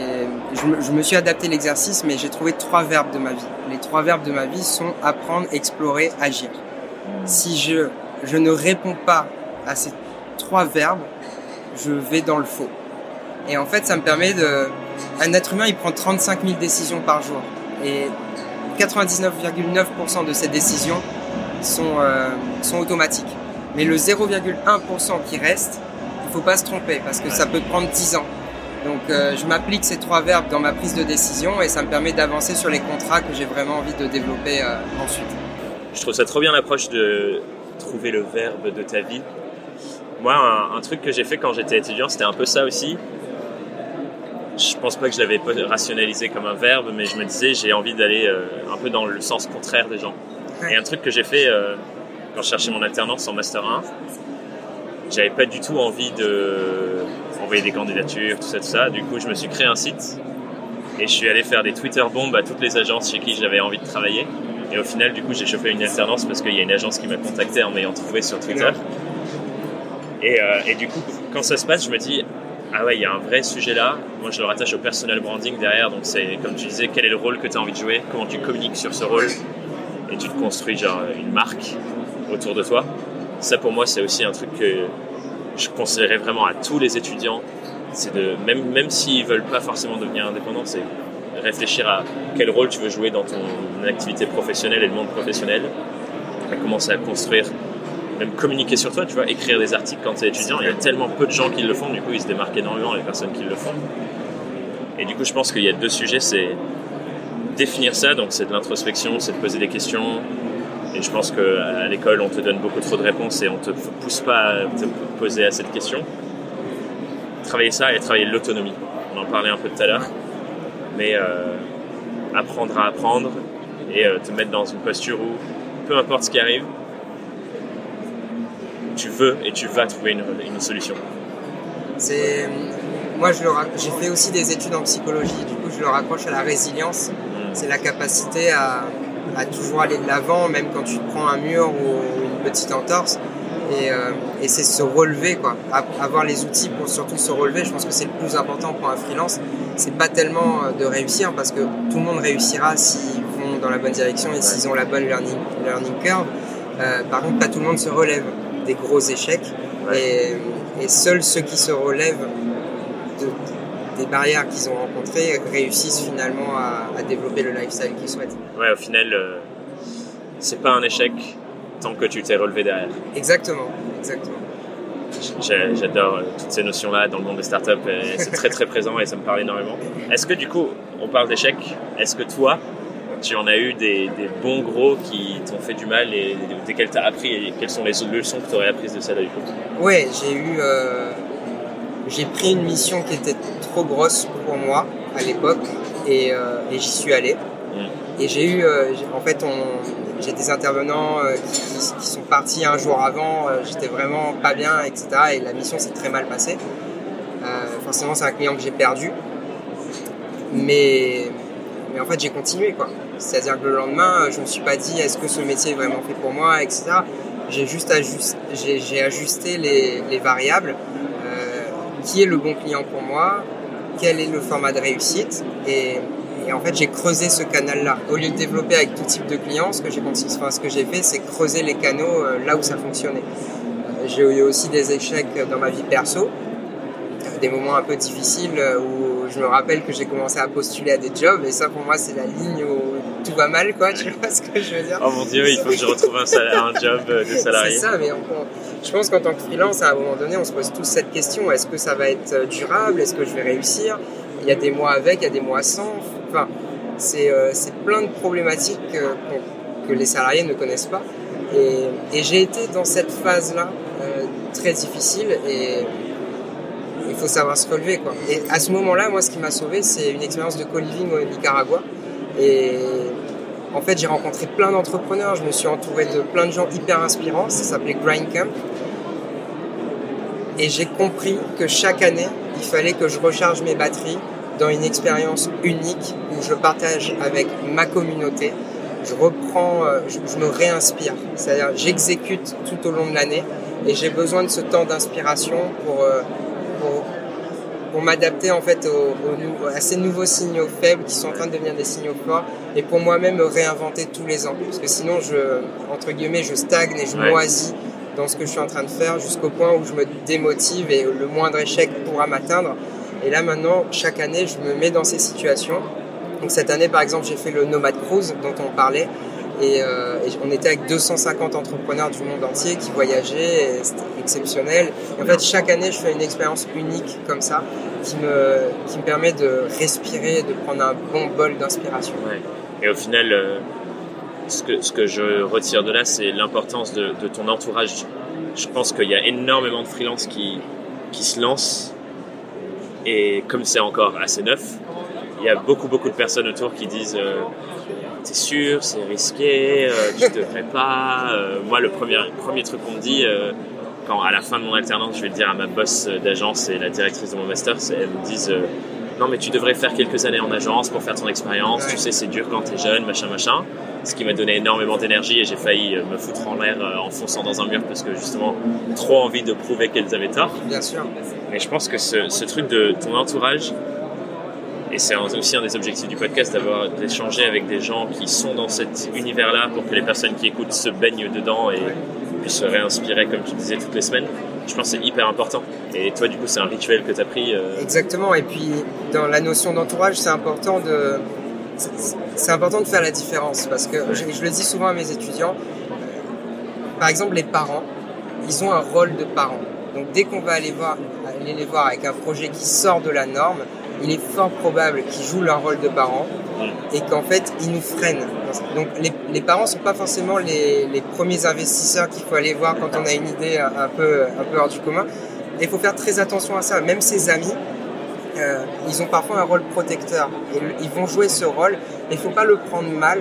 je je me suis adapté l'exercice mais j'ai trouvé trois verbes de ma vie. Les trois verbes de ma vie sont apprendre explorer agir. Si je je ne réponds pas à ces trois verbes je vais dans le faux. Et en fait ça me permet de un être humain il prend 35 000 décisions par jour. Et 99,9% de ces décisions sont, euh, sont automatiques. Mais le 0,1% qui reste, il faut pas se tromper parce que ça peut prendre 10 ans. Donc euh, je m'applique ces trois verbes dans ma prise de décision et ça me permet d'avancer sur les contrats que j'ai vraiment envie de développer euh, ensuite. Je trouve ça trop bien l'approche de trouver le verbe de ta vie. Moi, un, un truc que j'ai fait quand j'étais étudiant, c'était un peu ça aussi. je pense pas que je l'avais rationalisé comme un verbe, mais je me disais j'ai envie d'aller euh, un peu dans le sens contraire des gens. Et un truc que j'ai fait euh, quand je cherchais mon alternance en master 1, j'avais pas du tout envie de envoyer des candidatures, tout ça, tout ça. Du coup, je me suis créé un site et je suis allé faire des Twitter bombes à toutes les agences chez qui j'avais envie de travailler. Et au final, du coup, j'ai chauffé une alternance parce qu'il y a une agence qui m'a contacté en m'ayant trouvé sur Twitter. Et, euh, du coup, quand ça se passe, je me dis, ah ouais, il y a un vrai sujet là. Moi, je le rattache au personal branding derrière. Donc, c'est comme tu disais, quel est le rôle que tu as envie de jouer, comment tu communiques sur ce rôle, et tu te construis genre une marque autour de toi. Ça, pour moi, c'est aussi un truc que je conseillerais vraiment à tous les étudiants. C'est de, même, même s'ils veulent pas forcément devenir indépendants, c'est réfléchir à quel rôle tu veux jouer dans ton activité professionnelle et le monde professionnel. À commencer à construire même communiquer sur toi, tu vois, écrire des articles quand tu es étudiant. Il y a tellement peu de gens qui le font, du coup, ils se démarquent énormément les personnes qui le font. Et du coup, je pense qu'il y a deux sujets, c'est définir ça, donc c'est de l'introspection, c'est de poser des questions. Et je pense qu'à l'école, on te donne beaucoup trop de réponses et on te pousse pas à te poser assez de questions. Travailler ça et travailler l'autonomie. On en parlait un peu tout à l'heure. Mais euh, apprendre à apprendre et euh, te mettre dans une posture où, peu importe ce qui arrive, tu veux et tu vas trouver une, solution. C'est moi, j'ai fait aussi des études en psychologie. Du coup, je le raccroche à la résilience. C'est la capacité à, toujours aller de l'avant, même quand tu prends un mur ou une petite entorse. Et, euh, et c'est se relever, quoi. Avoir les outils pour surtout se relever, je pense que c'est le plus important pour un freelance. C'est pas tellement euh, de réussir parce que tout le monde réussira s'ils vont dans la bonne direction et s'ils ont la bonne learning, learning curve. Euh, par contre, pas tout le monde se relève des gros échecs. Et, seuls ceux qui se relèvent des barrières qu'ils ont rencontrées réussissent finalement à, développer le lifestyle qu'ils souhaitent. Ouais, au final, euh, c'est pas un échec tant que tu t'es relevé derrière. Exactement, exactement. J'adore euh, toutes ces notions-là dans le monde des startups. C'est très très présent et ça me parle énormément. Est-ce que du coup, on parle d'échec Est-ce que toi, tu en as eu des, bons gros qui t'ont fait du mal et desquels tu as appris et quelles sont les leçons que tu aurais apprises de ça du coup? Ouais, j'ai eu. Euh, j'ai pris une mission qui était trop grosse pour moi à l'époque et, euh, j'y suis allé. Mm. Et j'ai eu. Euh, en fait, j'ai des intervenants qui, sont partis un jour avant, j'étais vraiment pas bien, etc. Et la mission s'est très mal passée. forcément, c'est un client que j'ai perdu. Mais, mais en fait, j'ai continué quoi. C'est-à-dire que le lendemain, je me suis pas dit est-ce que ce métier est vraiment fait pour moi, etc. J'ai juste ajusté, j'ai, ajusté les, variables. Euh, qui est le bon client pour moi Quel est le format de réussite et, en fait, j'ai creusé ce canal-là. Au lieu de développer avec tout type de clients, ce que j'ai enfin, ce que j'ai fait, c'est creuser les canaux euh, là où ça fonctionnait. Euh, j'ai eu aussi des échecs dans ma vie perso, des moments un peu difficiles où je me rappelle que j'ai commencé à postuler à des jobs et ça pour moi c'est la ligne où tout va mal, quoi, tu vois ce que je veux dire Oh mon dieu, il faut que je retrouve un, un job de salarié. C'est ça, mais je pense qu'en tant que freelance, à un moment donné, on se pose tous cette question est-ce que ça va être euh, durable? Est-ce que je vais réussir? Il y a des mois avec, il y a des mois sans. Enfin, c'est euh, plein de problématiques que les salariés ne connaissent pas. Et, j'ai été dans cette phase-là euh, très difficile et il faut savoir se relever. Quoi. Et à ce moment-là, moi, ce qui m'a sauvé, c'est une expérience de co-living au Nicaragua. Et en fait, j'ai rencontré plein d'entrepreneurs, je me suis entouré de plein de gens hyper inspirants, ça s'appelait Grind Camp. Et j'ai compris que chaque année, il fallait que je recharge mes batteries dans une expérience unique où je partage avec ma communauté, je reprends, euh, je, me réinspire. C'est-à-dire, j'exécute tout au long de l'année et j'ai besoin de ce temps d'inspiration pour, euh, pour pour m'adapter en fait à ces nouveaux signaux faibles qui sont en train de devenir des signaux forts et pour moi-même me réinventer tous les ans. Parce que sinon je entre guillemets je stagne et je moisis dans ce que je suis en train de faire jusqu'au point où je me démotive et le moindre échec pourra m'atteindre. Et là maintenant chaque année je me mets dans ces situations. Donc cette année par exemple j'ai fait le Nomad Cruise dont on parlait euh, et, on était avec 250 entrepreneurs du monde entier qui voyageaient, c'était exceptionnel. en fait, chaque année, je fais une expérience unique comme ça, qui me, qui me permet de respirer, de prendre un bon bol d'inspiration. Et au final, euh, ce, que, ce que je retire de là, c'est l'importance de, de, ton entourage. Je pense qu'il y a énormément de freelances qui, qui se lancent Et comme c'est encore assez neuf, il y a beaucoup, beaucoup de personnes autour qui disent euh, T'es sûr, c'est risqué, euh, tu devrais pas. Euh, moi, le premier, premier truc qu'on me dit, euh, quand à la fin de mon alternance, je vais le dire à ma boss d'agence et la directrice de mon master, elles me disent euh, Non, mais tu devrais faire quelques années en agence pour faire ton expérience. Ouais. Tu sais, c'est dur quand t'es jeune, machin, machin. Ce qui m'a donné énormément d'énergie et j'ai failli euh, me foutre en l'air euh, en fonçant dans un mur parce que justement, trop envie de prouver qu'elles avaient tort. Bien sûr. Mais je pense que ce, ce truc de ton entourage, et c'est aussi un des objectifs du podcast, d'avoir d'échanger avec des gens qui sont dans cet univers-là pour que les personnes qui écoutent se baignent dedans et puissent se réinspirer, comme tu disais, toutes les semaines. Je pense que c'est hyper important. Et toi, du coup, c'est un rituel que tu as pris. euh, Exactement. Et puis, dans la notion d'entourage, c'est important de, c'est- c'est important de faire la différence parce que je, je le dis souvent à mes étudiants. Par exemple, les parents, ils ont un rôle de parents. Donc, dès qu'on va aller voir, aller les voir avec un projet qui sort de la norme, il est fort probable qu'ils jouent leur rôle de parents et qu'en fait, ils nous freinent. Donc, les, les parents sont pas forcément les, les premiers investisseurs qu'il faut aller voir quand on a une idée un, un peu, un peu hors du commun. Et il faut faire très attention à ça. Même ses amis, euh, ils ont parfois un rôle protecteur. Et ils vont jouer ce rôle. Mais il faut pas le prendre mal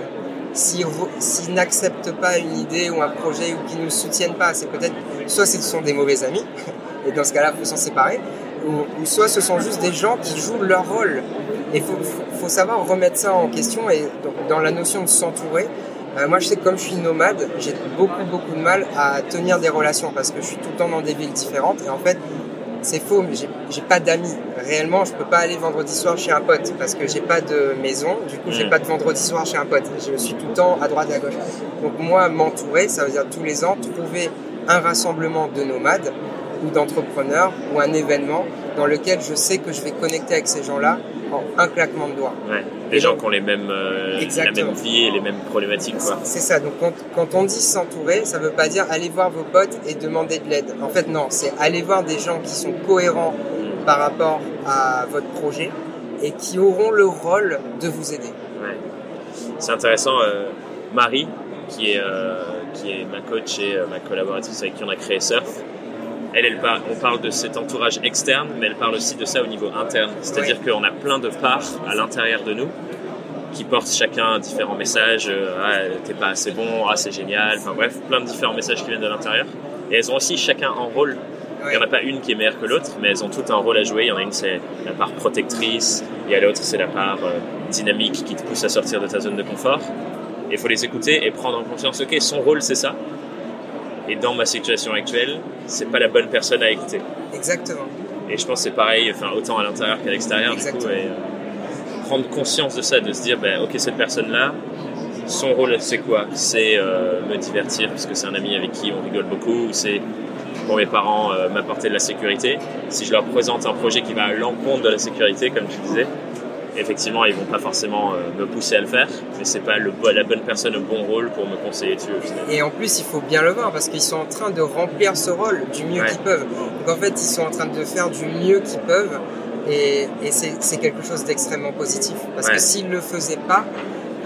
s'ils n'acceptent pas une idée ou un projet ou qu'ils ne soutiennent pas. C'est peut-être soit ce sont des mauvais amis, et dans ce cas-là, il faut s'en séparer, ou, ou soit ce sont juste des gens qui jouent leur rôle. Et il faut, savoir remettre ça en question. Et donc, dans la notion de s'entourer, euh, moi je sais que comme je suis nomade, j'ai beaucoup beaucoup de mal à tenir des relations parce que je suis tout le temps dans des villes différentes. Et en fait, c'est faux, mais j'ai- pas d'amis. Réellement, je peux pas aller vendredi soir chez un pote parce que j'ai pas de maison. Du coup, j'ai Mm. pas de vendredi soir chez un pote. Je suis tout le temps à droite et à gauche. Donc moi, m'entourer, ça veut dire tous les ans trouver un rassemblement de nomades ou d'entrepreneurs ou un événement dans lequel je sais que je vais connecter avec ces gens-là en un claquement de doigts. ouais, des gens qui ont les mêmes, euh, la même vie et les mêmes problématiques. C'est ça. Donc quand, quand on dit s'entourer, ça veut pas dire aller voir vos potes et demander de l'aide. En fait, non, c'est aller voir des gens qui sont cohérents par rapport à votre projet et qui auront le rôle de vous aider. Ouais. C'est intéressant. euh, Marie, qui est, euh, qui est ma coach et euh, ma collaboratrice avec qui on a créé Surf, elle, elle parle, on parle de cet entourage externe, mais elle parle aussi de ça au niveau interne. C'est-à-dire qu'on a plein de parts à l'intérieur de nous qui portent chacun différents messages. euh, ah, t'es pas assez bon, ah, c'est génial. Enfin bref, plein de différents messages qui viennent de l'intérieur. Et elles ont aussi chacun un rôle. Il n'y en a pas une qui est meilleure que l'autre, mais elles ont toutes un rôle à jouer. Il y en a une, c'est la part protectrice, il y a l'autre, c'est la part euh, dynamique qui te pousse à sortir de ta zone de confort. Et il faut les écouter et prendre en conscience, ok, son rôle c'est ça. Et dans ma situation actuelle, c'est pas la bonne personne à écouter. Exactement. Et je pense que c'est pareil, enfin, autant à l'intérieur qu'à l'extérieur. du coup, et, euh, prendre conscience de ça, de se dire, ben, ok, cette personne-là, son rôle, c'est quoi? C'est euh, me divertir parce que c'est un ami avec qui on rigole beaucoup, ou c'est pour mes parents euh, m'apporter de la sécurité. Si je leur présente un projet qui va à l'encontre de la sécurité, comme tu disais, effectivement, ils vont pas forcément euh, me pousser à le faire, mais c'est pas le, la bonne personne au bon rôle pour me conseiller dessus au final. Et en plus, il faut bien le voir parce qu'ils sont en train de remplir ce rôle du mieux Ouais. qu'ils peuvent. Donc en fait, ils sont en train de faire du mieux qu'ils peuvent et, et c'est quelque chose d'extrêmement positif. Parce Ouais. que s'ils le faisaient pas,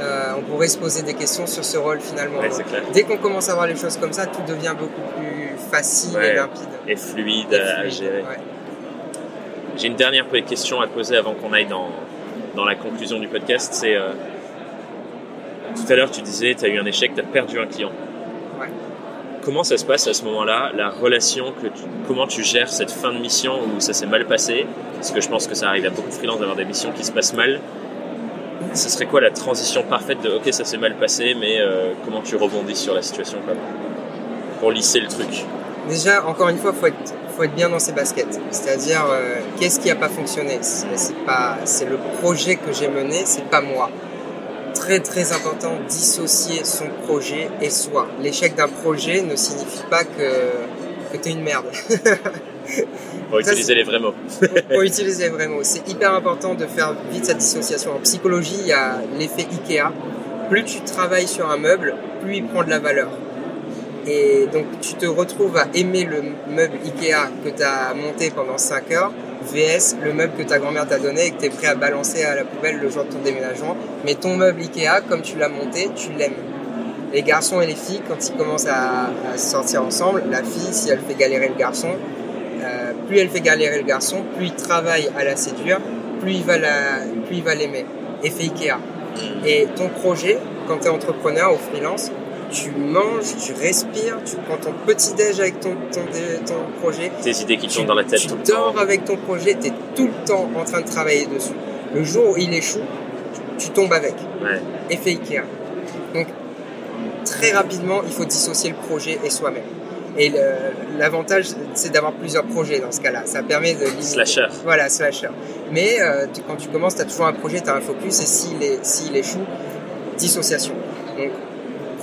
euh, on pourrait se poser des questions sur ce rôle finalement. Ouais, Donc, dès qu'on commence à voir les choses comme ça, tout devient beaucoup plus facile et limpide. Et fluide Et à, gérer. J'ai une dernière question à te poser avant qu'on aille dans, dans la conclusion du podcast. C'est euh, tout à l'heure, tu disais, tu as eu un échec, tu as perdu un client. Ouais. Comment ça se passe à ce moment-là, la relation que tu, comment tu gères cette fin de mission où ça s'est mal passé? Parce que je pense que ça arrive à beaucoup de freelances d'avoir des missions qui se passent mal. Ce serait quoi la transition parfaite de OK, ça s'est mal passé, mais euh, comment tu rebondis sur la situation quoi, pour lisser le truc? Déjà, encore une fois, faut être, faut être bien dans ses baskets. C'est-à-dire, euh, qu'est-ce qui a pas fonctionné? C'est pas, c'est le projet que j'ai mené, c'est pas moi. Très très important, dissocier son projet et soi. L'échec d'un projet ne signifie pas que que t'es une merde. Pour utiliser les vrais mots. Pour utiliser les vrais mots, c'est hyper important de faire vite cette dissociation. En psychologie, il y a l'effet Ikea. Plus tu travailles sur un meuble, plus il prend de la valeur. Et donc tu te retrouves à aimer le meuble Ikea que tu as monté pendant 5 heures, VS le meuble que ta grand-mère t'a donné et que tu es prêt à balancer à la poubelle le jour de ton déménagement. Mais ton meuble Ikea, comme tu l'as monté, tu l'aimes. Les garçons et les filles, quand ils commencent à, à sortir ensemble, la fille, si elle fait galérer le garçon, euh, plus elle fait galérer le garçon, plus il travaille à la séduire, plus il va la, plus il va l'aimer. Effet Ikea. Et ton projet, quand tu es entrepreneur ou freelance, tu manges, tu respires, tu prends ton petit déj avec ton, ton, ton projet. Tes idées qui tournent dans la tête tu tout le dors avec ton projet, tu es tout le temps en train de travailler dessus. Le jour où il échoue, tu, tu tombes avec. Ouais. Effet Ikea. Donc, très rapidement, il faut dissocier le projet et soi-même. Et l'avantage, c'est d'avoir plusieurs projets dans ce cas-là. Ça permet de Slasher. Voilà, slasher. Mais euh, tu- quand tu commences, tu as toujours un projet, tu as un focus, et s'il échoue, dissociation. Donc,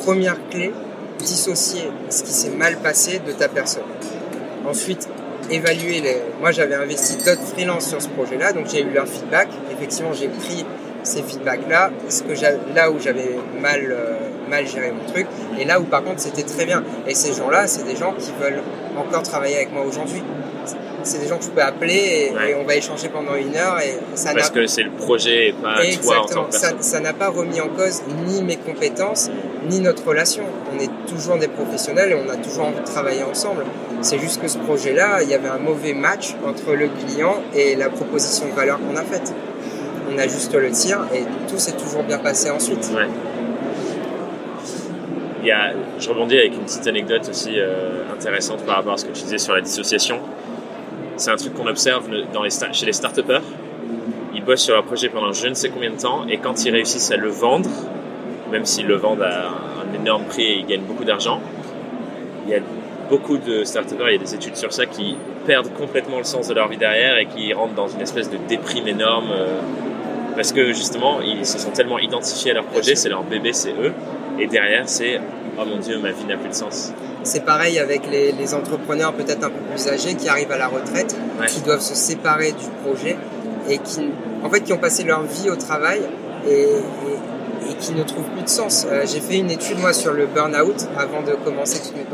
première clé, dissocier ce qui s'est mal passé de ta personne. Ensuite, évaluer les... Moi, j'avais investi d'autres freelances sur ce projet-là, donc j'ai eu leur feedback. Effectivement, j'ai pris ces feedbacks-là, là où j'avais mal, euh, mal géré mon truc, et là où par contre c'était très bien. Et ces gens-là, c'est des gens qui veulent encore travailler avec moi aujourd'hui. C'est des gens que je peux appeler et, Ouais. et on va échanger pendant une heure et ça n'a Parce que c'est le projet et pas toi en tant que Ça personne. ça n'a pas remis en cause ni mes compétences, ni notre relation. On est toujours des professionnels et on a toujours envie de travailler ensemble. C'est juste que ce projet-là, il y avait un mauvais match entre le client et la proposition de valeur qu'on a faite. On ajuste le tir et tout s'est toujours bien passé ensuite. Ouais. Il y a, je rebondis avec une petite anecdote aussi euh, intéressante par rapport à ce que tu disais sur la dissociation. C'est un truc qu'on observe chez les start Ils bossent sur leur projet pendant je ne sais combien de temps et quand ils réussissent à le vendre, même s'ils le vendent à un énorme prix et ils gagnent beaucoup d'argent, il y a beaucoup de start il y a des études sur ça qui perdent complètement le sens de leur vie derrière et qui rentrent dans une espèce de déprime énorme euh, parce que justement ils se sont tellement identifiés à leur projet, c'est leur bébé, c'est eux, et derrière c'est oh mon dieu ma vie n'a plus de sens. C'est pareil avec les, les entrepreneurs peut-être un peu plus âgés qui arrivent à la retraite, Ouais. qui doivent se séparer du projet et qui, en fait, qui ont passé leur vie au travail et, et- et qui ne trouvent plus de sens. Euh, J'ai fait une étude moi sur le burn-out avant de commencer toutes mes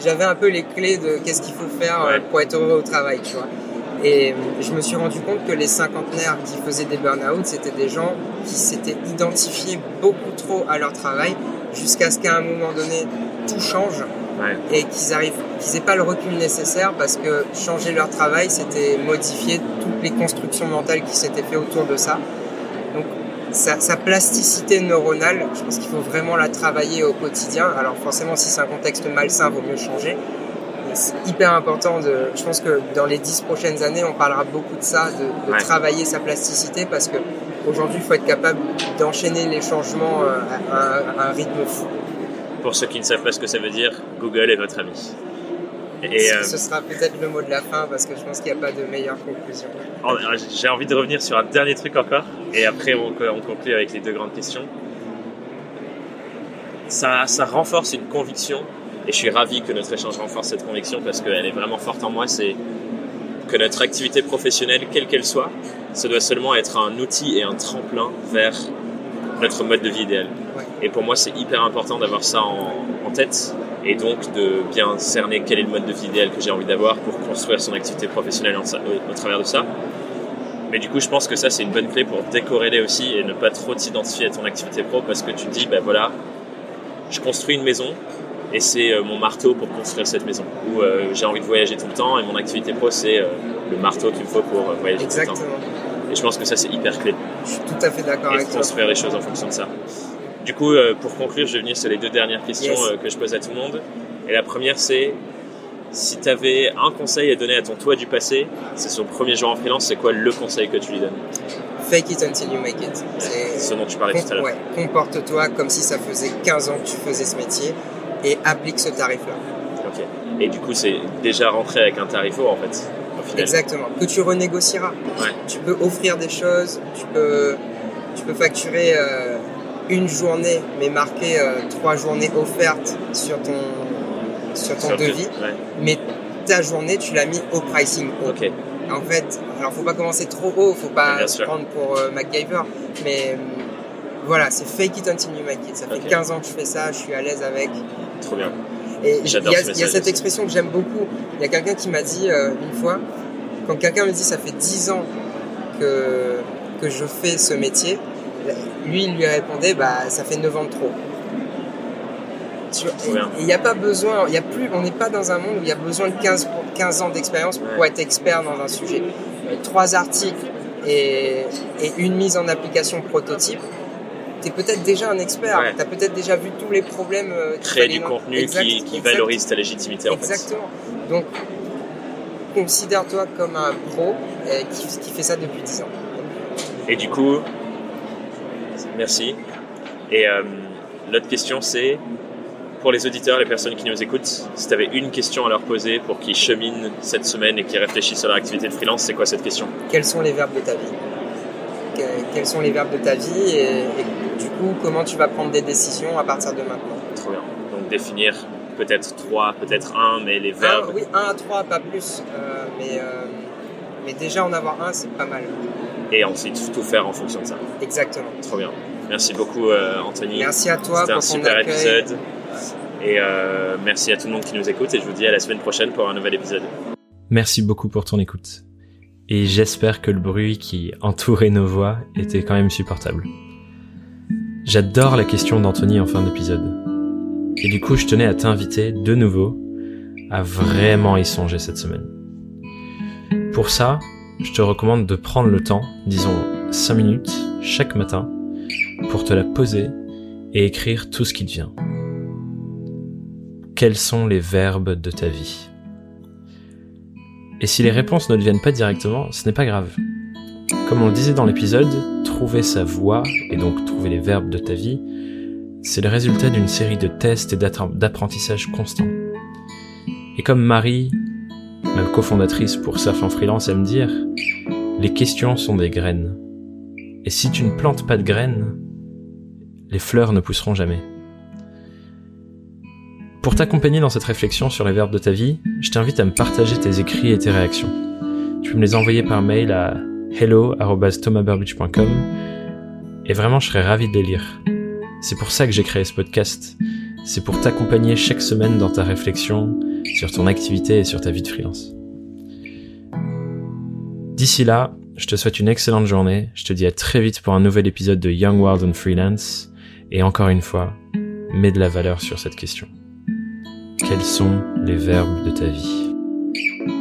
j'avais un peu les clés de qu'est-ce qu'il faut faire euh, Ouais. pour être heureux au travail, tu vois. Et euh, je me suis rendu compte que les cinquantenaires qui faisaient des burn-out, c'était des gens qui s'étaient identifiés beaucoup trop à leur travail jusqu'à ce qu'à un moment donné, tout change Ouais. et qu'ils arrivent, qu'ils aient pas le recul nécessaire parce que changer leur travail, c'était modifier toutes les constructions mentales qui s'étaient fait autour de ça. Donc, sa, sa plasticité neuronale, je pense qu'il faut vraiment la travailler au quotidien. Alors, forcément, si c'est un contexte malsain, vaut mieux changer. C'est hyper important de, je pense que dans les dix prochaines années, on parlera beaucoup de ça, de, de Ouais. travailler sa plasticité parce que aujourd'hui, il faut être capable d'enchaîner les changements euh, à, un- à un rythme fou. Pour ceux qui ne savent pas ce que ça veut dire, Google est votre ami. Et euh, Ce sera peut-être le mot de la fin parce que je pense qu'il n'y a pas de meilleure conclusion. Oh, J'ai envie de revenir sur un dernier truc encore, et après on, on conclut avec les deux grandes questions. Ça, ça renforce une conviction, et je suis ravi que notre échange renforce cette conviction parce qu'elle est vraiment forte en moi, c'est que notre activité professionnelle, quelle qu'elle soit, ça doit seulement être un outil et un tremplin vers notre mode de vie idéal. Ouais. Et pour moi, c'est hyper important d'avoir ça en, en tête, et donc de bien cerner quel est le mode de vie idéal que j'ai envie d'avoir pour construire son activité professionnelle en sa- au- au travers de ça. Mais du coup, je pense que ça, c'est une bonne clé pour décorréler aussi et ne pas trop t'identifier à ton activité pro parce que tu te dis, ben voilà, je construis une maison et c'est euh, mon marteau pour construire cette maison. Ou euh, j'ai envie de voyager tout le temps et mon activité pro, c'est euh, le marteau qu'il me faut pour voyager tout le Exactement. temps. Et je pense que ça, c'est hyper clé Je suis tout à fait d'accord avec toi. construire les choses en fonction de ça. Du coup, pour conclure, je vais venir sur les deux dernières questions Yes. que je pose à tout le monde. Et la première, c'est si tu avais un conseil à donner à ton toi du passé, c'est son premier jour en freelance, c'est quoi le conseil que tu lui donnes? Fake it until you make it. C'est- Ce dont tu parlais tout à l'heure. Ouais, comporte-toi comme si ça faisait 15 ans que tu faisais ce métier et applique ce tarif-là. Ok. Et du coup, c'est déjà rentré avec un tarif haut en fait, au final. Exactement. Que tu renégocieras. Ouais. Tu peux offrir des choses, tu peux, tu peux facturer euh, une journée, mais marquer euh, trois journées offertes sur ton, sur ton Sur devis. Ouais. Mais ta journée, tu l'as mis au pricing haut. Ok. En fait, alors faut pas commencer trop haut, faut pas Bien sûr. prendre pour euh, MacGyver, mais euh, voilà, c'est fake it until you make it. Ça fait Ok. 15 ans que je fais ça, je suis à l'aise avec. Trop bien. Et il y, a- y cette expression que j'aime beaucoup. Il y a quelqu'un qui m'a dit euh, une fois, quand quelqu'un me dit ça fait 10 ans que, que je fais ce métier, lui il lui répondait bah ça fait 9 ans de trop. Il n'y a pas besoin, y a plus, on n'est pas dans un monde où il y a besoin de 15, 15 ans d'expérience pour être expert dans un sujet. Euh, trois articles et, et une mise en application prototype, tu es peut-être déjà un expert, tu as peut-être déjà vu tous les problèmes. Euh, Créer du contenu qui, qui valorise ta légitimité. Exactement. Donc, considère-toi comme un pro qui, qui, fait ça depuis 10 ans. Et du coup, merci. Et euh, l'autre question, c'est pour les auditeurs, les personnes qui nous écoutent, si tu avais une question à leur poser pour qu'ils cheminent cette semaine et qu'ils réfléchissent à leur activité de freelance, c'est quoi cette question? Quels sont les verbes de ta vie? Quels sont les verbes de ta vie et, du coup, comment tu vas prendre des décisions à partir de maintenant Trop bien. Donc définir peut-être trois, peut-être un, mais les verbes. oui, un à trois, pas plus. Euh, mais, euh, mais déjà en avoir un, c'est pas mal. Et ensuite tout faire en fonction de ça. Exactement. Trop bien. Merci beaucoup, euh, Anthony. Merci à toi C'était un super épisode. Et merci à tout le monde qui nous écoute. Et je vous dis à la semaine prochaine pour un nouvel épisode. Merci beaucoup pour ton écoute. Et j'espère que le bruit qui entourait nos voix était quand même supportable. J'adore la question d'Anthony en fin d'épisode. Et du coup, je tenais à t'inviter de nouveau à vraiment y songer cette semaine. Pour ça, je te recommande de prendre le temps, disons 5 minutes chaque matin, pour te la poser et écrire tout ce qui te vient. Quels sont les verbes de ta vie? Et si les réponses ne te viennent pas directement, ce n'est pas grave. Comme on le disait dans l'épisode, trouver sa voix, et donc trouver les verbes de ta vie, c'est le résultat d'une série de tests et d'apprentissage constant. Et comme Marie, ma cofondatrice pour Surf en Freelance, aime dire, les questions sont des graines. Et si tu ne plantes pas de graines, les fleurs ne pousseront jamais. Pour t'accompagner dans cette réflexion sur les verbes de ta vie, je t'invite à me partager tes écrits et tes réactions. Tu peux me les envoyer par mail à hello.thomasburbidge.com et vraiment je serais ravi de les lire. C'est pour ça que j'ai créé ce podcast. C'est pour t'accompagner chaque semaine dans ta réflexion sur ton activité et sur ta vie de freelance. D'ici là, je te souhaite une excellente journée. Je te dis à très vite pour un nouvel épisode de Young World and Freelance. Et encore une fois, mets de la valeur sur cette question. Quels sont les verbes de ta vie?